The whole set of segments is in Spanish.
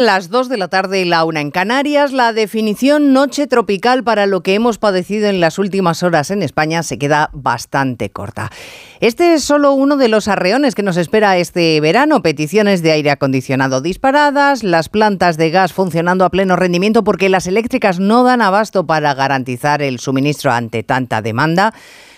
Las 2 de la tarde y la una en Canarias, la definición noche tropical para lo que hemos padecido en las últimas horas en España se queda bastante corta. Este es solo uno de los arreones que nos espera este verano. Peticiones de aire acondicionado disparadas, las plantas de gas funcionando a pleno rendimiento porque las eléctricas no dan abasto para garantizar el suministro ante tanta demanda.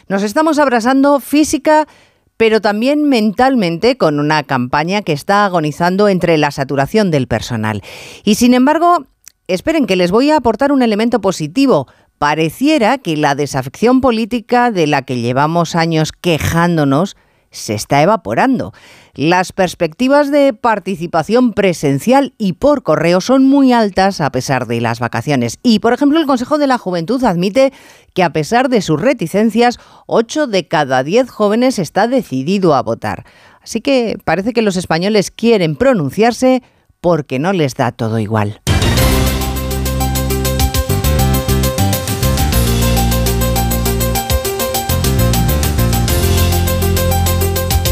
Nos estamos abrasando física, pero también mentalmente con una campaña que está agonizando entre la saturación del personal. Y sin embargo, esperen que les voy a aportar un elemento positivo. Pareciera que la desafección política de la que llevamos años quejándonos se está evaporando. Las perspectivas de participación presencial y por correo son muy altas a pesar de las vacaciones. Y, por ejemplo, el Consejo de la Juventud admite que a pesar de sus reticencias, 8 de cada 10 jóvenes está decidido a votar. Así que parece que los españoles quieren pronunciarse porque no les da todo igual.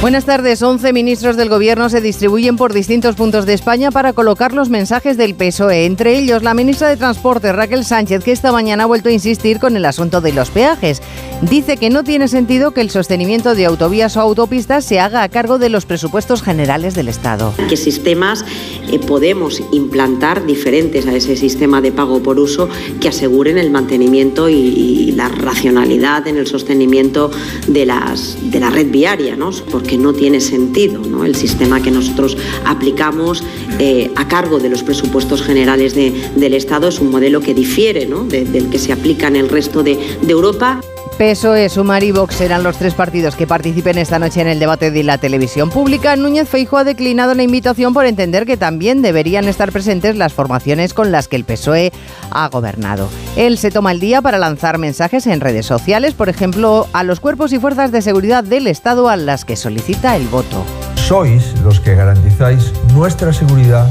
Buenas tardes. 11 ministros del Gobierno se distribuyen por distintos puntos de España para colocar los mensajes del PSOE. Entre ellos, la ministra de Transporte, Raquel Sánchez, que esta mañana ha vuelto a insistir con el asunto de los peajes. Dice que no tiene sentido que el sostenimiento de autovías o autopistas se haga a cargo de los presupuestos generales del Estado. ¿Qué sistemas eh, podemos implantar diferentes a ese sistema de pago por uso que aseguren el mantenimiento y, la racionalidad en el sostenimiento de, las, de la red viaria? ¿no? Que no tiene sentido. ¿no? El sistema que nosotros aplicamos eh, a cargo de los presupuestos generales del Estado es un modelo que difiere del que se aplica en el resto de, de Europa. PSOE, Sumar y Vox serán los tres partidos que participen esta noche en el debate de la televisión pública. Núñez Feijo ha declinado la invitación por entender que también deberían estar presentes las formaciones con las que el PSOE ha gobernado. Él se toma el día para lanzar mensajes en redes sociales, por ejemplo, a los cuerpos y fuerzas de seguridad del Estado a las que solicita el voto. Sois los que garantizáis nuestra seguridad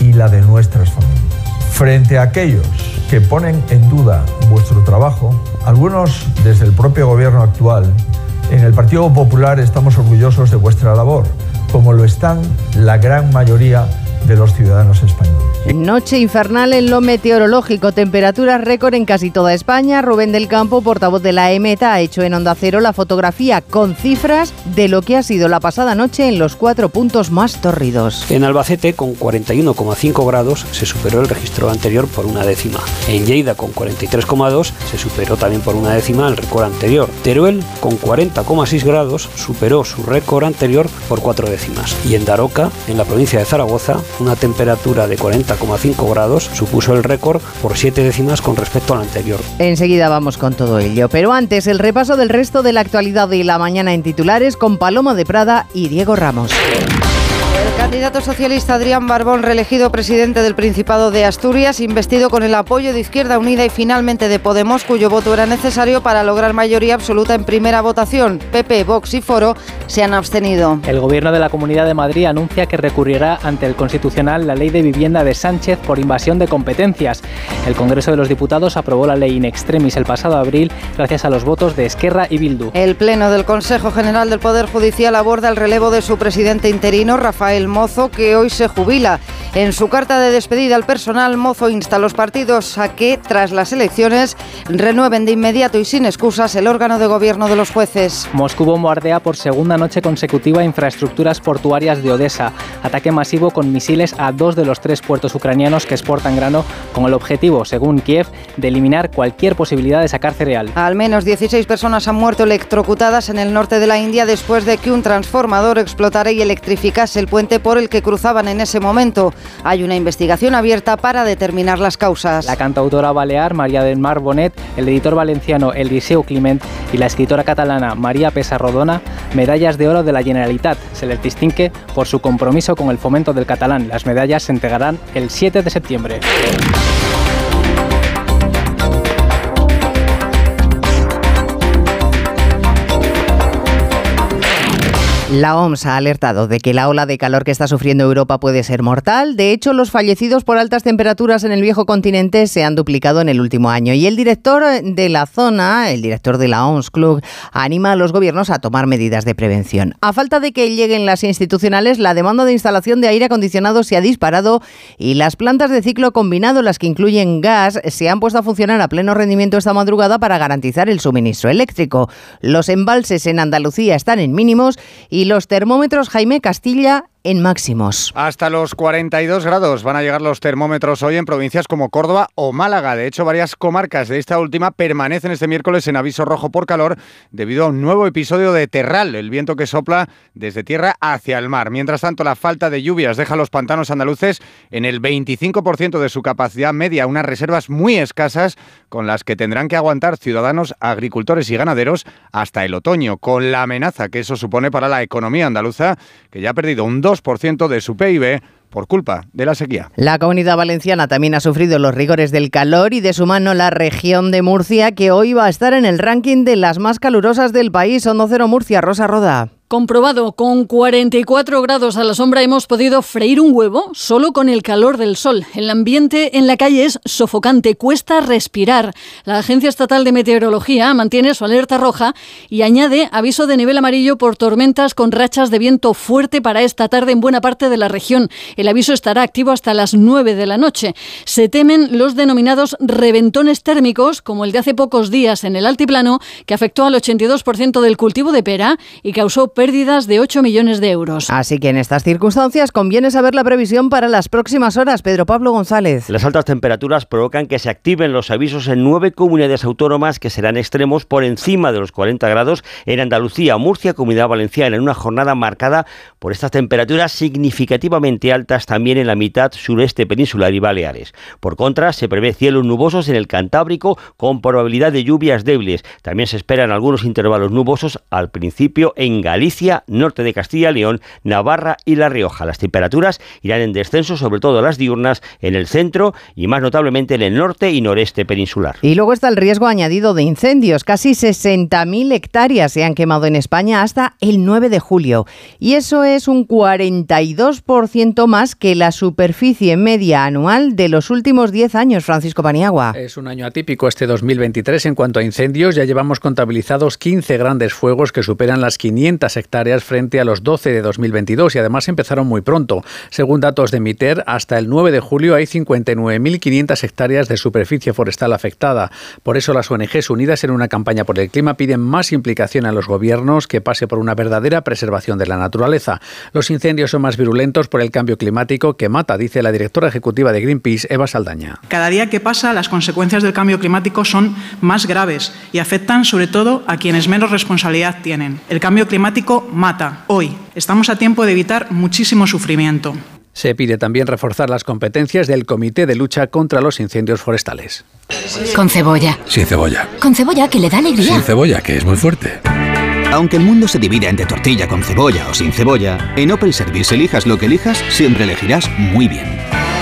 y la de nuestras familias. Frente a aquellos que ponen en duda vuestro trabajo, algunos desde el propio gobierno actual, en el Partido Popular estamos orgullosos de vuestra labor, como lo están la gran mayoría de los ciudadanos españoles. Noche infernal en lo meteorológico, temperaturas récord en casi toda España. Rubén del Campo, portavoz de la EMETA, ha hecho en Onda Cero la fotografía con cifras de lo que ha sido la pasada noche en los cuatro puntos más tórridos. En Albacete, con 41,5 grados, se superó el registro anterior por una décima. En Lleida, con 43,2, se superó también por una décima el récord anterior. Teruel, con 40,6 grados, superó su récord anterior por cuatro décimas. Y en Daroca, en la provincia de Zaragoza, una temperatura de 40,5 grados supuso el récord por 7 décimas con respecto al anterior. Enseguida vamos con todo ello, pero antes el repaso del resto de la actualidad de la mañana en titulares con Paloma de Prada y Diego Ramos. Candidato socialista Adrián Barbón, reelegido presidente del Principado de Asturias, investido con el apoyo de Izquierda Unida y finalmente de Podemos, cuyo voto era necesario para lograr mayoría absoluta en primera votación. PP, Vox y Foro se han abstenido. El Gobierno de la Comunidad de Madrid anuncia que recurrirá ante el Constitucional la ley de vivienda de Sánchez por invasión de competencias. El Congreso de los Diputados aprobó la ley in extremis el pasado abril gracias a los votos de Esquerra y Bildu. El Pleno del Consejo General del Poder Judicial aborda el relevo de su presidente interino, Rafael Mozo, que hoy se jubila. En su carta de despedida al personal, Mozo insta a los partidos a que, tras las elecciones, renueven de inmediato y sin excusas el órgano de gobierno de los jueces. Moscú bombardea por segunda noche consecutiva infraestructuras portuarias de Odessa. Ataque masivo con misiles a dos de los tres puertos ucranianos que exportan grano, con el objetivo, según Kiev, de eliminar cualquier posibilidad de sacar cereal. Al menos 16 personas han muerto electrocutadas en el norte de la India después de que un transformador explotara y electrificase el puente por el que cruzaban en ese momento. Hay una investigación abierta para determinar las causas. La cantautora balear María del Mar Bonet, el editor valenciano Eliseo Climent y la escritora catalana María Pesarrodona, medallas de oro de la Generalitat. Se les distingue por su compromiso con el fomento del catalán. Las medallas se entregarán el 7 de septiembre. La OMS ha alertado de que la ola de calor que está sufriendo Europa puede ser mortal. De hecho, los fallecidos por altas temperaturas en el viejo continente se han duplicado en el último año. Y el director de la zona, el director de la OMS Club, anima a los gobiernos a tomar medidas de prevención. A falta de que lleguen las institucionales, la demanda de instalación de aire acondicionado se ha disparado y las plantas de ciclo combinado, las que incluyen gas, se han puesto a funcionar a pleno rendimiento esta madrugada para garantizar el suministro eléctrico. Los embalses en Andalucía están en mínimos y los termómetros Jaime Castilla en máximos. Hasta los 42 grados van a llegar los termómetros hoy en provincias como Córdoba o Málaga. De hecho, varias comarcas de esta última permanecen este miércoles en aviso rojo por calor debido a un nuevo episodio de terral, el viento que sopla desde tierra hacia el mar. Mientras tanto, la falta de lluvias deja los pantanos andaluces en el 25% de su capacidad media, unas reservas muy escasas con las que tendrán que aguantar ciudadanos, agricultores y ganaderos hasta el otoño, con la amenaza que eso supone para la economía andaluza, que ya ha perdido un 2% de su PIB por culpa de la sequía. La comunidad valenciana también ha sufrido los rigores del calor y de su mano la región de Murcia, que hoy va a estar en el ranking de las más calurosas del país. Hondo Cero Murcia, Rosa Roda. Comprobado, con 44 grados a la sombra hemos podido freír un huevo solo con el calor del sol. El ambiente en la calle es sofocante, cuesta respirar. La Agencia Estatal de Meteorología mantiene su alerta roja y añade aviso de nivel amarillo por tormentas con rachas de viento fuerte para esta tarde en buena parte de la región. El aviso estará activo hasta las 9 de la noche. Se temen los denominados reventones térmicos, como el de hace pocos días en el altiplano, que afectó al 82% del cultivo de pera y causó pérdidas de 8 millones de euros. Así que en estas circunstancias conviene saber la previsión para las próximas horas. Pedro Pablo González. Las altas temperaturas provocan que se activen los avisos en nueve comunidades autónomas que serán extremos por encima de los 40 grados en Andalucía, Murcia, Comunidad Valenciana, en una jornada marcada por estas temperaturas significativamente altas también en la mitad sureste peninsular y Baleares. Por contra, se prevé cielos nubosos en el Cantábrico con probabilidad de lluvias débiles. También se esperan algunos intervalos nubosos al principio en Galicia norte de Castilla y León, Navarra y La Rioja. Las temperaturas irán en descenso, sobre todo las diurnas, en el centro y más notablemente en el norte y noreste peninsular. Y luego está el riesgo añadido de incendios. Casi 60.000 hectáreas se han quemado en España hasta el 9 de julio. Y eso es un 42% más que la superficie media anual de los últimos 10 años, Francisco Paniagua. Es un año atípico este 2023 en cuanto a incendios. Ya llevamos contabilizados 15 grandes fuegos que superan las 500 hectáreas frente a los 12 de 2022 y además empezaron muy pronto. Según datos de MITER, hasta el 9 de julio hay 59.500 hectáreas de superficie forestal afectada. Por eso las ONGs unidas en una campaña por el clima piden más implicación a los gobiernos que pase por una verdadera preservación de la naturaleza. Los incendios son más virulentos por el cambio climático que mata, dice la directora ejecutiva de Greenpeace, Eva Saldaña. Cada día que pasa, las consecuencias del cambio climático son más graves y afectan sobre todo a quienes menos responsabilidad tienen. El cambio climático mata hoy. Estamos a tiempo de evitar muchísimo sufrimiento. Se pide también reforzar las competencias del Comité de Lucha contra los Incendios Forestales. Con cebolla. Sin cebolla. Con cebolla que le da alegría. Sin cebolla, que es muy fuerte. Aunque el mundo se divida entre tortilla con cebolla o sin cebolla, en Opel Service elijas lo que elijas, siempre elegirás muy bien.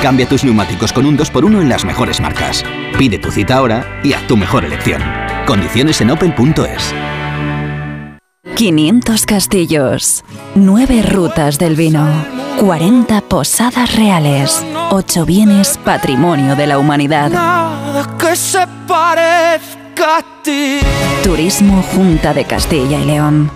Cambia tus neumáticos con un 2x1 en las mejores marcas. Pide tu cita ahora y haz tu mejor elección. Condiciones en opel.es. 500 castillos, 9 rutas del vino, 40 posadas reales, 8 bienes patrimonio de la humanidad. que se parezca a ti. Turismo Junta de Castilla y León.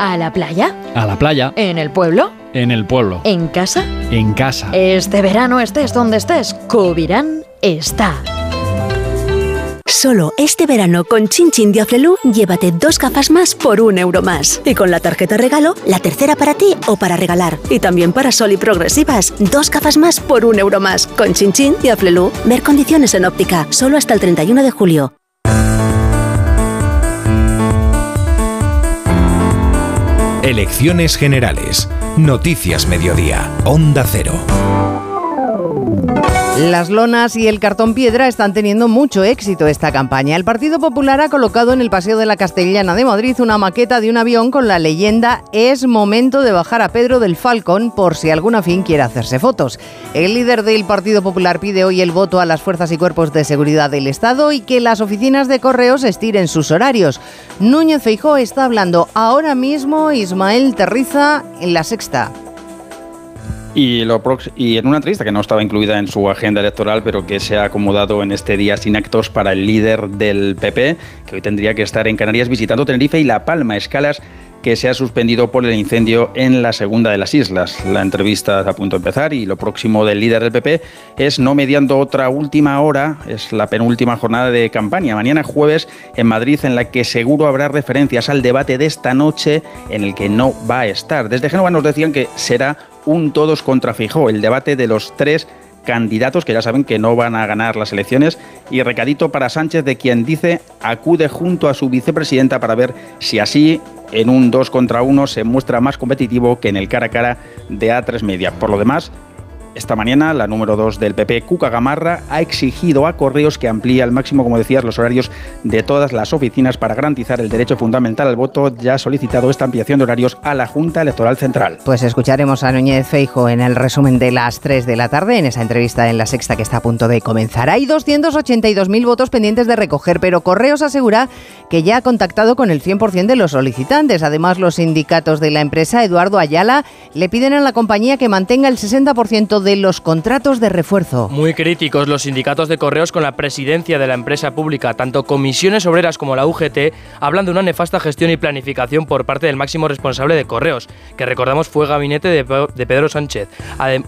¿A la playa? A la playa. ¿En el pueblo? En el pueblo. ¿En casa? En casa. Este verano estés donde estés, Cubirán está. Solo este verano con Chin Chin llévate dos gafas más por un euro más. Y con la tarjeta regalo, la tercera para ti o para regalar. Y también para Sol y Progresivas, dos gafas más por un euro más. Con Chin Chin ver condiciones en óptica, solo hasta el 31 de julio. Elecciones Generales. Noticias Mediodía. Onda Cero. Las lonas y el cartón piedra están teniendo mucho éxito esta campaña. El Partido Popular ha colocado en el Paseo de la Castellana de Madrid una maqueta de un avión con la leyenda Es momento de bajar a Pedro del Falcón por si alguna fin quiere hacerse fotos. El líder del Partido Popular pide hoy el voto a las fuerzas y cuerpos de seguridad del Estado y que las oficinas de correos estiren sus horarios. Núñez Feijó está hablando ahora mismo Ismael Terriza en la sexta. Y, lo y en una entrevista que no estaba incluida en su agenda electoral, pero que se ha acomodado en este día sin actos para el líder del PP, que hoy tendría que estar en Canarias visitando Tenerife y La Palma, escalas que se ha suspendido por el incendio en la segunda de las islas. La entrevista está a punto de empezar y lo próximo del líder del PP es no mediando otra última hora, es la penúltima jornada de campaña, mañana jueves en Madrid, en la que seguro habrá referencias al debate de esta noche en el que no va a estar. Desde Génova nos decían que será un todos contra Fijó, el debate de los tres candidatos que ya saben que no van a ganar las elecciones y recadito para Sánchez de quien dice acude junto a su vicepresidenta para ver si así en un 2 contra 1 se muestra más competitivo que en el cara a cara de A3 Media. Por lo demás, esta mañana, la número 2 del PP, Cuca Gamarra, ha exigido a Correos que amplíe al máximo, como decías, los horarios de todas las oficinas para garantizar el derecho fundamental al voto. Ya ha solicitado esta ampliación de horarios a la Junta Electoral Central. Pues escucharemos a Núñez Feijo en el resumen de las 3 de la tarde, en esa entrevista en la sexta que está a punto de comenzar. Hay 282.000 votos pendientes de recoger, pero Correos asegura que ya ha contactado con el 100% de los solicitantes. Además, los sindicatos de la empresa, Eduardo Ayala, le piden a la compañía que mantenga el 60% de los contratos de refuerzo. Muy críticos los sindicatos de correos con la presidencia de la empresa pública. Tanto comisiones obreras como la UGT hablan de una nefasta gestión y planificación por parte del máximo responsable de correos, que recordamos fue gabinete de, Pedro Sánchez.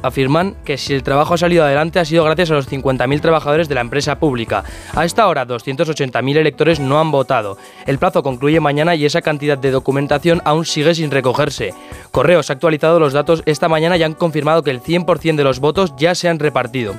Afirman que si el trabajo ha salido adelante ha sido gracias a los 50.000 trabajadores de la empresa pública. A esta hora, 280.000 electores no han votado. El plazo concluye mañana y esa cantidad de documentación aún sigue sin recogerse. Correos ha actualizado los datos esta mañana y han confirmado que el 100% de los votos ya se han repartido.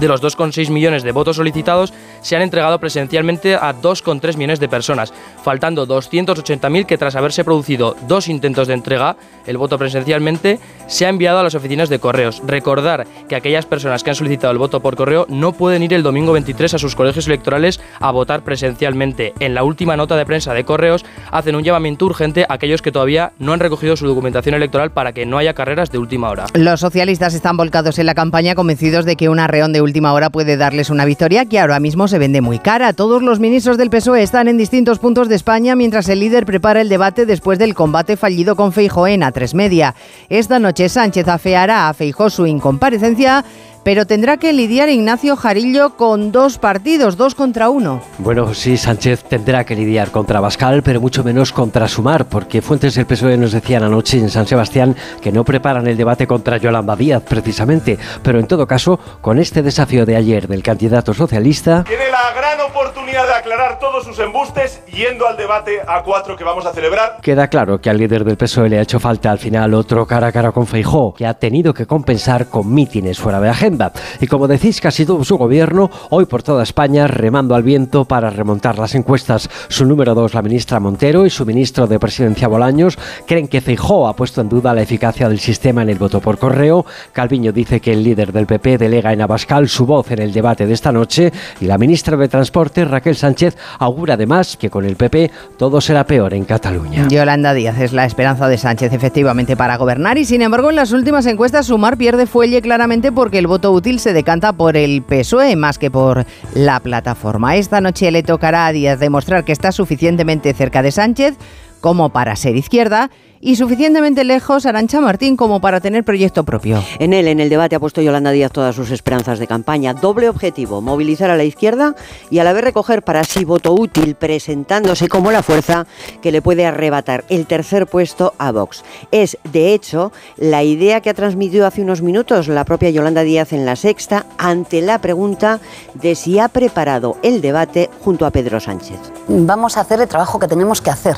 De los 2,6 millones de votos solicitados, se han entregado presencialmente a 2,3 millones de personas, faltando 280.000 que tras haberse producido dos intentos de entrega, el voto presencialmente, se ha enviado a las oficinas de correos. Recordar que aquellas personas que han solicitado el voto por correo no pueden ir el domingo 23 a sus colegios electorales a votar presencialmente. En la última nota de prensa de correos hacen un llamamiento urgente a aquellos que todavía no han recogido su documentación electoral para que no haya carreras de última hora. Los socialistas están volcados en la campaña convencidos de que una reón de última hora puede darles una victoria que ahora mismo se vende muy cara. Todos los ministros del PSOE están en distintos puntos de España mientras el líder prepara el debate después del combate fallido con Feijóo en A3 Media. Esta noche Sánchez afeará a Feijóo su incomparecencia pero tendrá que lidiar Ignacio Jarillo con dos partidos, dos contra uno. Bueno, sí, Sánchez tendrá que lidiar contra Bascal, pero mucho menos contra Sumar, porque fuentes del PSOE nos decían anoche en San Sebastián que no preparan el debate contra Yolanda Díaz, precisamente. Pero en todo caso, con este desafío de ayer del candidato socialista... Tiene la gran oportunidad de aclarar todos sus embustes yendo al debate a cuatro que vamos a celebrar. Queda claro que al líder del PSOE le ha hecho falta al final otro cara a cara con Feijó, que ha tenido que compensar con mítines fuera de agenda. Y como decís, casi todo su gobierno, hoy por toda España, remando al viento para remontar las encuestas. Su número dos, la ministra Montero, y su ministro de Presidencia Bolaños, creen que Feijó ha puesto en duda la eficacia del sistema en el voto por correo. Calviño dice que el líder del PP delega en Abascal su voz en el debate de esta noche. Y la ministra de Transporte, Raquel Sánchez, augura además que con el PP todo será peor en Cataluña. Yolanda Díaz es la esperanza de Sánchez efectivamente para gobernar y sin embargo en las últimas encuestas Sumar pierde fuelle claramente porque el voto útil se decanta por el PSOE más que por la plataforma. Esta noche le tocará a Díaz demostrar que está suficientemente cerca de Sánchez como para ser izquierda y suficientemente lejos Arancha Martín como para tener proyecto propio. En él, en el debate, ha puesto Yolanda Díaz todas sus esperanzas de campaña. Doble objetivo, movilizar a la izquierda y a la vez recoger para sí voto útil, presentándose como la fuerza que le puede arrebatar el tercer puesto a Vox. Es, de hecho, la idea que ha transmitido hace unos minutos la propia Yolanda Díaz en la sexta ante la pregunta de si ha preparado el debate junto a Pedro Sánchez. Vamos a hacer el trabajo que tenemos que hacer.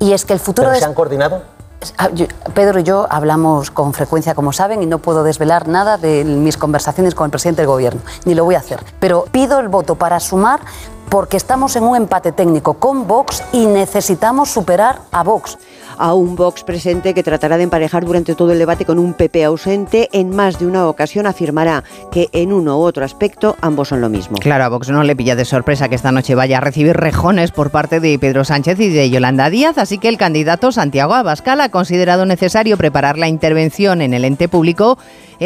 Y es que el futuro... ¿Pero se han coordinado? Ah, Pedro y yo hablamos con frecuencia, como saben, y no puedo desvelar nada de mis conversaciones con el presidente del gobierno, ni lo voy a hacer. Pero pido el voto para sumar porque estamos en un empate técnico con Vox y necesitamos superar a Vox a un Vox presente que tratará de emparejar durante todo el debate con un PP ausente. En más de una ocasión afirmará que en uno u otro aspecto ambos son lo mismo. Claro, a Vox no le pilla de sorpresa que esta noche vaya a recibir rejones por parte de Pedro Sánchez y de Yolanda Díaz, así que el candidato Santiago Abascal ha considerado necesario preparar la intervención en el ente público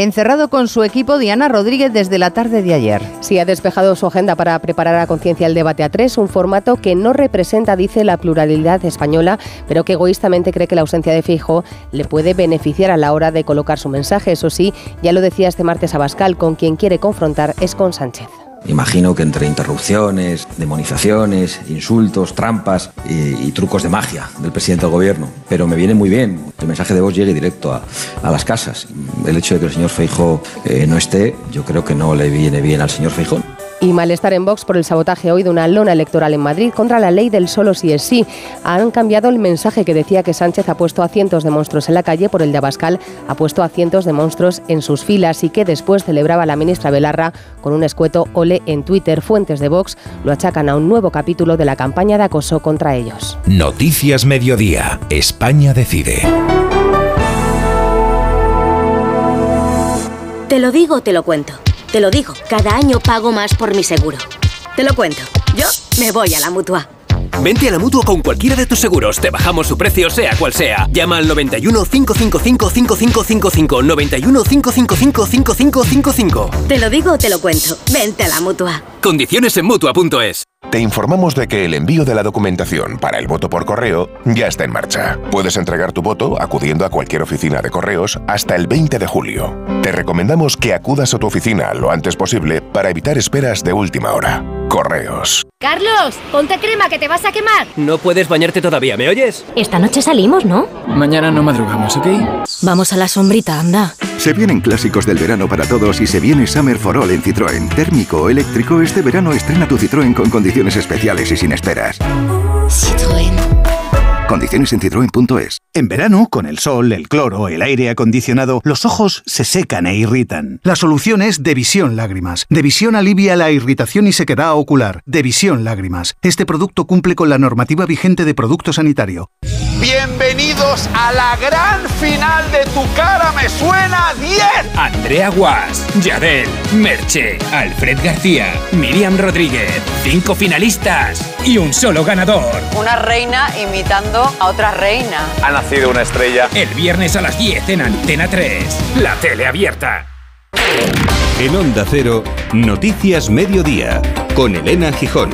encerrado con su equipo Diana Rodríguez desde la tarde de ayer. Sí, ha despejado su agenda para preparar a conciencia el debate a tres, un formato que no representa, dice, la pluralidad española, pero que egoístamente cree que la ausencia de Fijo le puede beneficiar a la hora de colocar su mensaje. Eso sí, ya lo decía este martes Abascal, con quien quiere confrontar es con Sánchez. Imagino que entre interrupciones, demonizaciones, insultos, trampas y, trucos de magia del presidente del gobierno. Pero me viene muy bien que el mensaje de voz llegue directo a, las casas. El hecho de que el señor Feijo eh, no esté, yo creo que no le viene bien al señor Feijón. Y malestar en Vox por el sabotaje hoy de una lona electoral en Madrid contra la ley del solo si es sí. Han cambiado el mensaje que decía que Sánchez ha puesto a cientos de monstruos en la calle por el de Abascal, ha puesto a cientos de monstruos en sus filas y que después celebraba la ministra Belarra con un escueto ole en Twitter. Fuentes de Vox lo achacan a un nuevo capítulo de la campaña de acoso contra ellos. Noticias Mediodía. España decide. Te lo digo, te lo cuento. Te lo digo, cada año pago más por mi seguro. Te lo cuento. Yo me voy a la mutua. Vente a la mutua con cualquiera de tus seguros. Te bajamos su precio, sea cual sea. Llama al 91 555 5555. 91 555 5555. Te lo digo, te lo cuento. Vente a la mutua. Condiciones en mutua.es. Te informamos de que el envío de la documentación para el voto por correo ya está en marcha. Puedes entregar tu voto acudiendo a cualquier oficina de correos hasta el 20 de julio. Te recomendamos que acudas a tu oficina lo antes posible para evitar esperas de última hora. Correos. Carlos, ponte crema que te vas a quemar. No puedes bañarte todavía, ¿me oyes? Esta noche salimos, ¿no? Mañana no madrugamos, ¿ok? Vamos a la sombrita, anda. Se vienen clásicos del verano para todos y se viene Summer for All en Citroën. Térmico o eléctrico, este verano estrena tu Citroën con condiciones especiales y sin esperas. Citroën. Condiciones en citroen.es. En verano, con el sol, el cloro, el aire acondicionado, los ojos se secan e irritan. La solución es Devisión Lágrimas. Devisión alivia la irritación y sequedad ocular. Devisión Lágrimas. Este producto cumple con la normativa vigente de producto sanitario. Bienvenidos a la gran final de Tu cara me suena 10. Andrea Guas, Yadel, Merche, Alfred García, Miriam Rodríguez. Cinco finalistas y un solo ganador. Una reina imitando a otra reina. Ha nacido una estrella. El viernes a las 10 en Antena 3. La tele abierta. En Onda Cero, Noticias Mediodía, con Elena Gijón.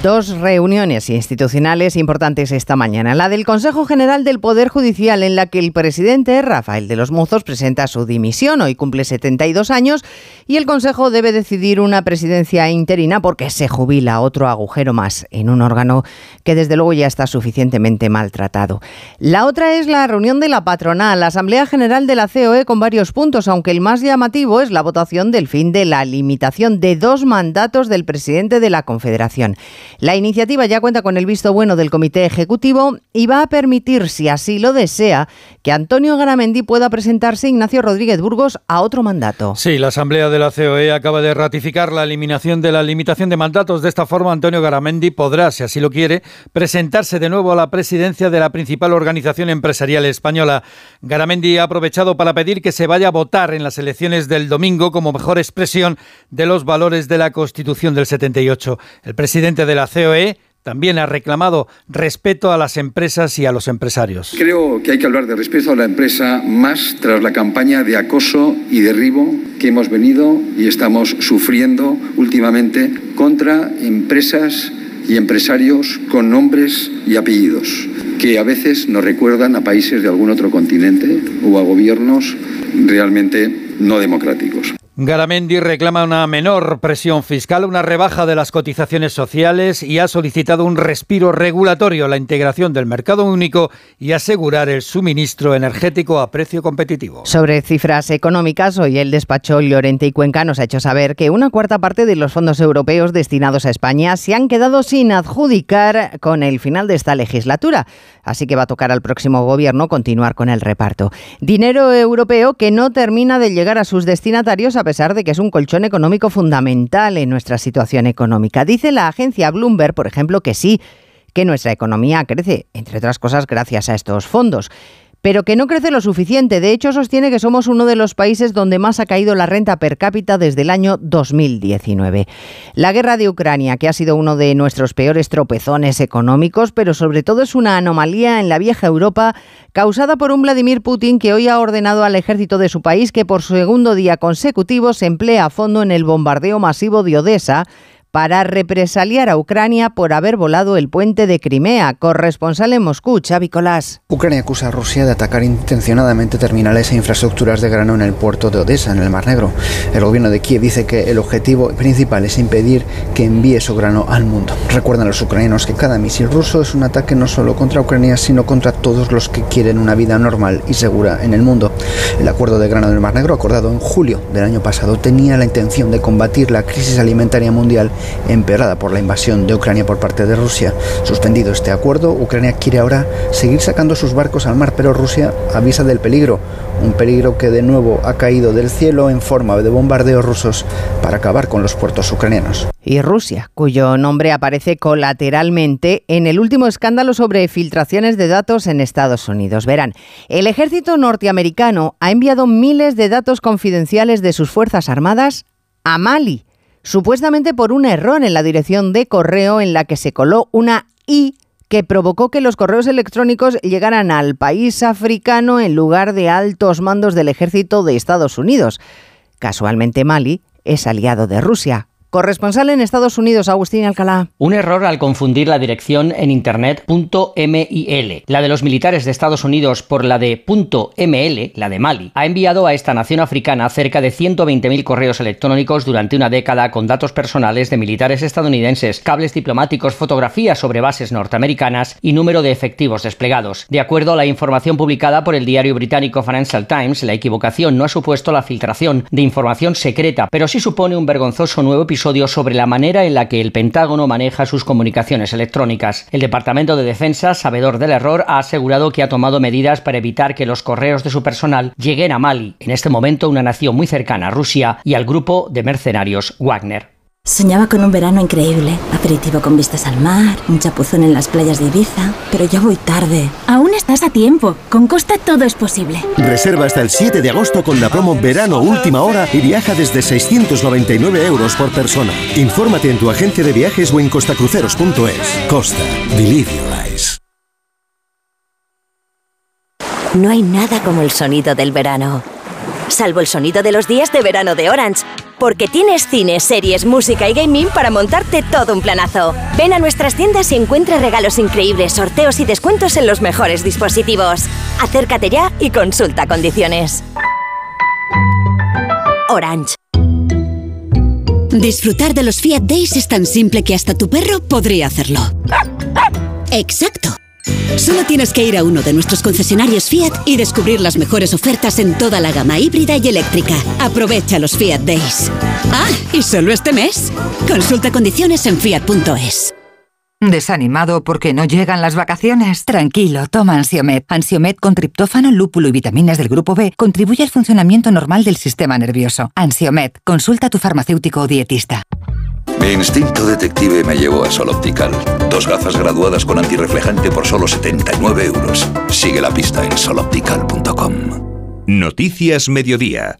Dos reuniones institucionales importantes esta mañana. La del Consejo General del Poder Judicial, en la que el presidente Rafael de los Mozos presenta su dimisión. Hoy cumple 72 años y el Consejo debe decidir una presidencia interina porque se jubila otro agujero más en un órgano que desde luego ya está suficientemente maltratado. La otra es la reunión de la patronal, la Asamblea General de la COE con varios puntos, aunque el más llamativo es la votación del fin de la limitación de dos mandatos del presidente de la Confederación. La iniciativa ya cuenta con el visto bueno del Comité Ejecutivo y va a permitir, si así lo desea, que Antonio Garamendi pueda presentarse Ignacio Rodríguez Burgos a otro mandato. Sí, la Asamblea de la COE acaba de ratificar la eliminación de la limitación de mandatos. De esta forma, Antonio Garamendi podrá, si así lo quiere, presentarse de nuevo a la presidencia de la principal organización empresarial española. Garamendi ha aprovechado para pedir que se vaya a votar en las elecciones del domingo como mejor expresión de los valores de la Constitución del 78. El presidente de la COE también ha reclamado respeto a las empresas y a los empresarios. Creo que hay que hablar de respeto a la empresa más tras la campaña de acoso y derribo que hemos venido y estamos sufriendo últimamente contra empresas y empresarios con nombres y apellidos que a veces nos recuerdan a países de algún otro continente o a gobiernos realmente no democráticos. Garamendi reclama una menor presión fiscal, una rebaja de las cotizaciones sociales y ha solicitado un respiro regulatorio, la integración del mercado único y asegurar el suministro energético a precio competitivo. Sobre cifras económicas, hoy el despacho Llorente y Cuenca nos ha hecho saber que una cuarta parte de los fondos europeos destinados a España se han quedado sin adjudicar con el final de esta legislatura. Así que va a tocar al próximo gobierno continuar con el reparto. Dinero europeo que no termina de llegar a sus destinatarios a pesar de que es un colchón económico fundamental en nuestra situación económica. Dice la agencia Bloomberg, por ejemplo, que sí, que nuestra economía crece, entre otras cosas, gracias a estos fondos pero que no crece lo suficiente. De hecho, sostiene que somos uno de los países donde más ha caído la renta per cápita desde el año 2019. La guerra de Ucrania, que ha sido uno de nuestros peores tropezones económicos, pero sobre todo es una anomalía en la vieja Europa causada por un Vladimir Putin que hoy ha ordenado al ejército de su país que por segundo día consecutivo se emplea a fondo en el bombardeo masivo de Odessa para represaliar a Ucrania por haber volado el puente de Crimea. Corresponsal en Moscú, Xavi. Ucrania acusa a Rusia de atacar intencionadamente terminales e infraestructuras de grano en el puerto de Odessa, en el Mar Negro. El gobierno de Kiev dice que el objetivo principal es impedir que envíe su grano al mundo. Recuerdan los ucranianos que cada misil ruso es un ataque no solo contra Ucrania, sino contra todos los que quieren una vida normal y segura en el mundo. El acuerdo de grano del Mar Negro, acordado en julio del año pasado, tenía la intención de combatir la crisis alimentaria mundial empeorada por la invasión de Ucrania por parte de Rusia. Suspendido este acuerdo, Ucrania quiere ahora seguir sacando sus barcos al mar, pero Rusia avisa del peligro, un peligro que de nuevo ha caído del cielo en forma de bombardeos rusos para acabar con los puertos ucranianos. Y Rusia, cuyo nombre aparece colateralmente en el último escándalo sobre filtraciones de datos en Estados Unidos. Verán, el ejército norteamericano ha enviado miles de datos confidenciales de sus Fuerzas Armadas a Mali supuestamente por un error en la dirección de correo en la que se coló una I que provocó que los correos electrónicos llegaran al país africano en lugar de altos mandos del ejército de Estados Unidos. Casualmente Mali es aliado de Rusia, Corresponsal en Estados Unidos, Agustín Alcalá. Un error al confundir la dirección en internet .mil, la de los militares de Estados Unidos por la de .ml, la de Mali, ha enviado a esta nación africana cerca de 120.000 correos electrónicos durante una década con datos personales de militares estadounidenses, cables diplomáticos, fotografías sobre bases norteamericanas y número de efectivos desplegados. De acuerdo a la información publicada por el diario británico Financial Times, la equivocación no ha supuesto la filtración de información secreta, pero sí supone un vergonzoso nuevo episodio sobre la manera en la que el Pentágono maneja sus comunicaciones electrónicas. El Departamento de Defensa, sabedor del error, ha asegurado que ha tomado medidas para evitar que los correos de su personal lleguen a Mali, en este momento una nación muy cercana a Rusia, y al grupo de mercenarios Wagner. Soñaba con un verano increíble, aperitivo con vistas al mar, un chapuzón en las playas de Ibiza, pero ya voy tarde. Aún estás a tiempo, con Costa todo es posible. Reserva hasta el 7 de agosto con la promo Verano Última Hora y viaja desde 699 euros por persona. Infórmate en tu agencia de viajes o en costacruceros.es. Costa, believe your eyes. No hay nada como el sonido del verano, salvo el sonido de los días de verano de Orange porque tienes cine, series, música y gaming para montarte todo un planazo. Ven a nuestras tiendas y encuentra regalos increíbles, sorteos y descuentos en los mejores dispositivos. Acércate ya y consulta condiciones. Orange. Disfrutar de los Fiat Days es tan simple que hasta tu perro podría hacerlo. Exacto. Solo tienes que ir a uno de nuestros concesionarios Fiat y descubrir las mejores ofertas en toda la gama híbrida y eléctrica. Aprovecha los Fiat Days. Ah, y solo este mes. Consulta condiciones en fiat.es. ¿Desanimado porque no llegan las vacaciones? Tranquilo, toma Ansiomet. Ansiomet con triptófano, lúpulo y vitaminas del grupo B contribuye al funcionamiento normal del sistema nervioso. Ansiomet, consulta a tu farmacéutico o dietista. Mi instinto detective me llevó a Sol Optical. Dos gafas graduadas con antirreflejante por solo 79 euros. Sigue la pista en soloptical.com. Noticias Mediodía.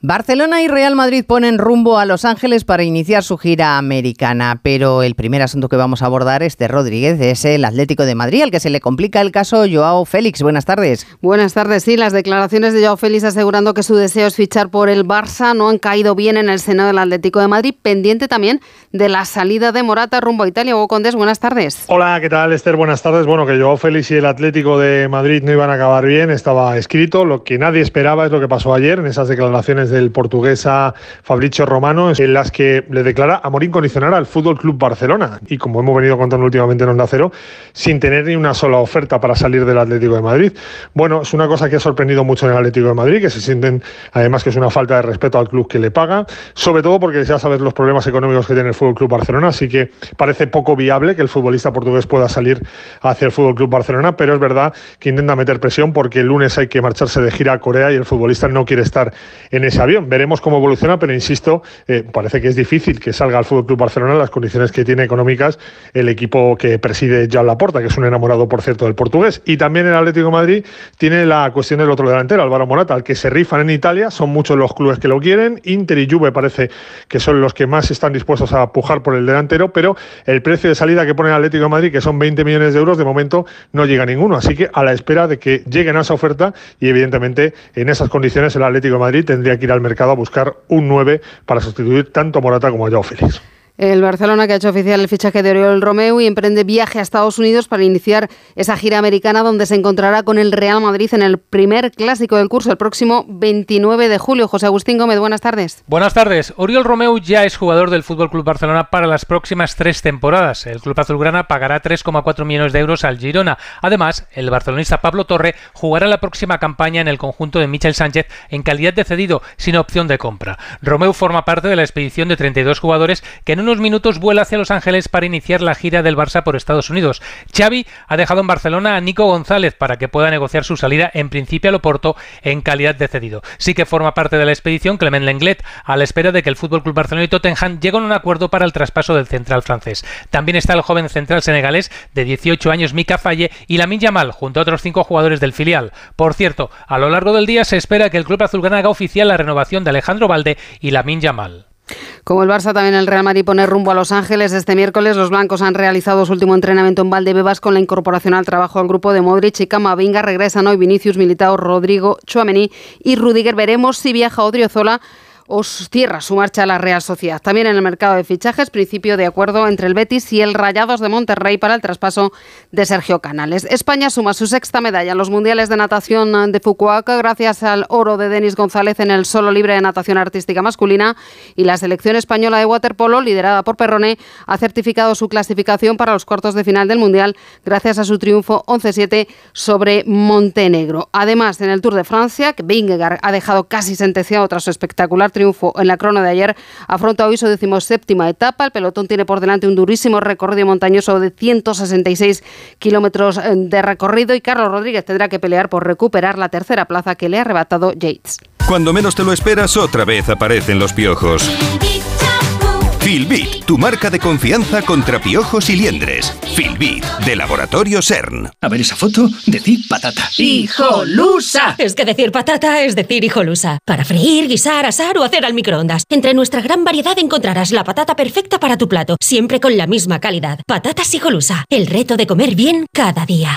Barcelona y Real Madrid ponen rumbo a Los Ángeles para iniciar su gira americana, pero el primer asunto que vamos a abordar es de Rodríguez, es el Atlético de Madrid, al que se le complica el caso Joao Félix. Buenas tardes. Buenas tardes. Sí, las declaraciones de Joao Félix asegurando que su deseo es fichar por el Barça no han caído bien en el seno del Atlético de Madrid, pendiente también de la salida de Morata rumbo a Italia. Hugo Condés, buenas tardes. Hola, ¿qué tal, Esther? Buenas tardes. Bueno, que Joao Félix y el Atlético de Madrid no iban a acabar bien, estaba escrito. Lo que nadie esperaba es lo que pasó ayer en esas declaraciones del portugués Fabricio Romano, en las que le declara amor incondicional al Fútbol Club Barcelona. Y como hemos venido contando últimamente en Onda Cero, sin tener ni una sola oferta para salir del Atlético de Madrid. Bueno, es una cosa que ha sorprendido mucho en el Atlético de Madrid, que se sienten, además, que es una falta de respeto al club que le paga, sobre todo porque ya sabes los problemas económicos que tiene el Fútbol Club Barcelona, así que parece poco viable que el futbolista portugués pueda salir hacia el Fútbol Club Barcelona, pero es verdad que intenta meter presión porque el lunes hay que marcharse de gira a Corea y el futbolista no quiere estar en ese avión. Veremos cómo evoluciona, pero insisto, eh, parece que es difícil que salga al Fútbol Club Barcelona en las condiciones que tiene económicas el equipo que preside Joan Laporta, que es un enamorado, por cierto, del portugués. Y también el Atlético Madrid tiene la cuestión del otro delantero, Álvaro Morata, al que se rifan en Italia. Son muchos los clubes que lo quieren. Inter y Juve parece que son los que más están dispuestos a pujar por el delantero, pero el precio de salida que pone el Atlético de Madrid, que son 20 millones de euros, de momento no llega a ninguno. Así que a la espera de que lleguen a esa oferta y evidentemente en esas condiciones el Atlético de Madrid tendría que ir al mercado a buscar un 9 para sustituir tanto a Morata como a Joao Félix. El Barcelona que ha hecho oficial el fichaje de Oriol Romeu y emprende viaje a Estados Unidos para iniciar esa gira americana donde se encontrará con el Real Madrid en el primer clásico del curso el próximo 29 de julio. José Agustín Gómez, buenas tardes. Buenas tardes. Oriol Romeu ya es jugador del Fútbol Club Barcelona para las próximas tres temporadas. El club azulgrana pagará 3,4 millones de euros al Girona. Además, el barcelonista Pablo Torre jugará la próxima campaña en el conjunto de Michel Sánchez en calidad de cedido, sin opción de compra. Romeu forma parte de la expedición de 32 jugadores que en unos minutos vuela hacia Los Ángeles para iniciar la gira del Barça por Estados Unidos. Xavi ha dejado en Barcelona a Nico González para que pueda negociar su salida en principio al Oporto en calidad de cedido. Sí que forma parte de la expedición Clement Lenglet a la espera de que el Fútbol Club Barcelona y Tottenham lleguen a un acuerdo para el traspaso del central francés. También está el joven central senegalés de 18 años Mika Falle y Lamin Yamal junto a otros cinco jugadores del filial. Por cierto, a lo largo del día se espera que el club azulgrana haga oficial la renovación de Alejandro Valde y Lamin Yamal. Como el Barça, también el Real Madrid pone rumbo a Los Ángeles. Este miércoles los blancos han realizado su último entrenamiento en Valdebebas con la incorporación al trabajo del grupo de Modric y Camavinga. Regresan hoy Vinicius, Militao, Rodrigo, Chuamení y Rudiger. Veremos si viaja Odriozola os cierra su marcha a la Real Sociedad. También en el mercado de fichajes, principio de acuerdo entre el Betis y el Rayados de Monterrey para el traspaso de Sergio Canales. España suma su sexta medalla en los Mundiales de Natación de Fukuoka gracias al oro de Denis González en el solo libre de natación artística masculina y la selección española de waterpolo, liderada por Perrone, ha certificado su clasificación para los cuartos de final del Mundial gracias a su triunfo 11-7 sobre Montenegro. Además, en el Tour de Francia, que Vingegaard ha dejado casi sentenciado tras su espectacular triunfo en la crono de ayer, afronta hoy su decimoséptima etapa. El pelotón tiene por delante un durísimo recorrido montañoso de 166 kilómetros eh, de recorrido y Carlos Rodríguez tendrá que pelear por recuperar la tercera plaza que le ha arrebatado Yates. Cuando menos te lo esperas, otra vez aparecen los piojos. Filbit, tu marca de confianza contra piojos y liendres. Filbit, de Laboratorio CERN. A ver esa foto, decir patata. ¡Hijolusa! Es que decir patata es decir hijolusa. Para freír, guisar, asar o hacer al microondas. Entre nuestra gran variedad encontrarás la patata perfecta para tu plato, siempre con la misma calidad. Patatas hijolusa, el reto de comer bien cada día.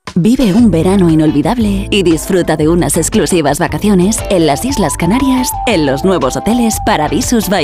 Vive un verano inolvidable y disfruta de unas exclusivas vacaciones en las Islas Canarias en los nuevos hoteles Paradisus by.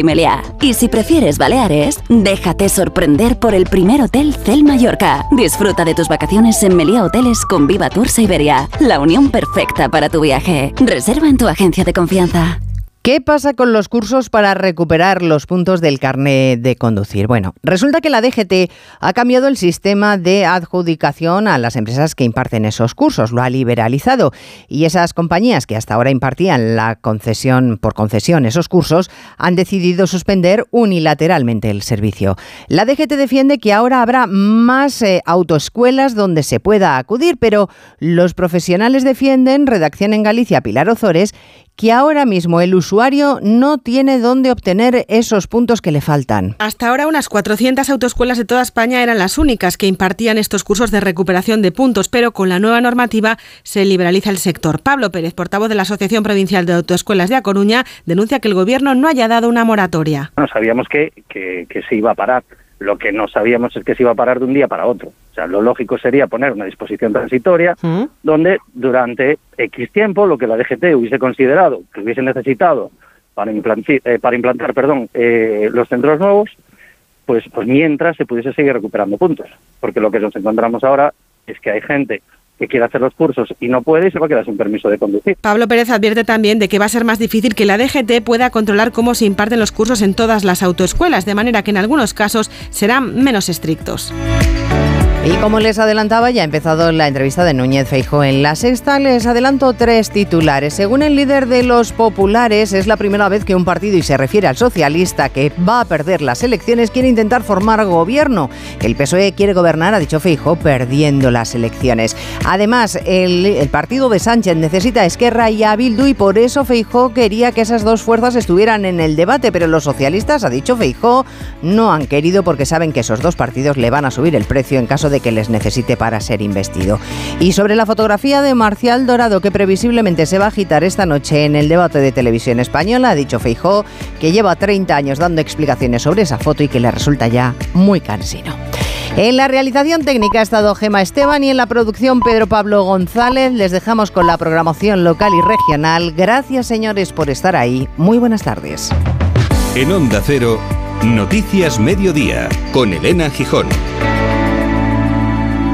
Y si prefieres Baleares, déjate sorprender por el primer hotel Cel Mallorca. Disfruta de tus vacaciones en Meliá Hoteles con Viva Tours Iberia, la unión perfecta para tu viaje. Reserva en tu agencia de confianza. ¿Qué pasa con los cursos para recuperar los puntos del carnet de conducir? Bueno, resulta que la DGT ha cambiado el sistema de adjudicación a las empresas que imparten esos cursos, lo ha liberalizado y esas compañías que hasta ahora impartían la concesión por concesión esos cursos han decidido suspender unilateralmente el servicio. La DGT defiende que ahora habrá más eh, autoescuelas donde se pueda acudir, pero los profesionales defienden, redacción en Galicia Pilar Ozores, que ahora mismo el usuario no tiene dónde obtener esos puntos que le faltan. Hasta ahora unas 400 autoescuelas de toda España eran las únicas que impartían estos cursos de recuperación de puntos, pero con la nueva normativa se liberaliza el sector. Pablo Pérez, portavoz de la Asociación Provincial de Autoescuelas de A Coruña, denuncia que el gobierno no haya dado una moratoria. No sabíamos que, que, que se iba a parar. Lo que no sabíamos es que se iba a parar de un día para otro. O sea, lo lógico sería poner una disposición transitoria donde durante X tiempo lo que la DGT hubiese considerado que hubiese necesitado para, implantar, eh, para implantar perdón, eh, los centros nuevos, pues, pues mientras se pudiese seguir recuperando puntos. Porque lo que nos encontramos ahora es que hay gente que quiere hacer los cursos y no puede y se va a quedar sin permiso de conducir. Pablo Pérez advierte también de que va a ser más difícil que la DGT pueda controlar cómo se imparten los cursos en todas las autoescuelas, de manera que en algunos casos serán menos estrictos. Y como les adelantaba, ya ha empezado la entrevista de Núñez Feijóo en la sexta. Les adelanto tres titulares. Según el líder de los populares, es la primera vez que un partido, y se refiere al socialista, que va a perder las elecciones, quiere intentar formar gobierno. El PSOE quiere gobernar, ha dicho Feijóo, perdiendo las elecciones. Además, el, partido de Sánchez necesita a Esquerra y a Bildu y por eso Feijóo quería que esas dos fuerzas estuvieran en el debate, pero los socialistas, ha dicho Feijóo, no han querido porque saben que esos dos partidos le van a subir el precio en caso que les necesite para ser investido. Y sobre la fotografía de Marcial Dorado, que previsiblemente se va a agitar esta noche en el debate de televisión española, ha dicho Feijó que lleva 30 años dando explicaciones sobre esa foto y que le resulta ya muy cansino. En la realización técnica ha estado Gema Esteban y en la producción Pedro Pablo González. Les dejamos con la programación local y regional. Gracias señores por estar ahí. Muy buenas tardes. En Onda Cero, Noticias Mediodía, con Elena Gijón.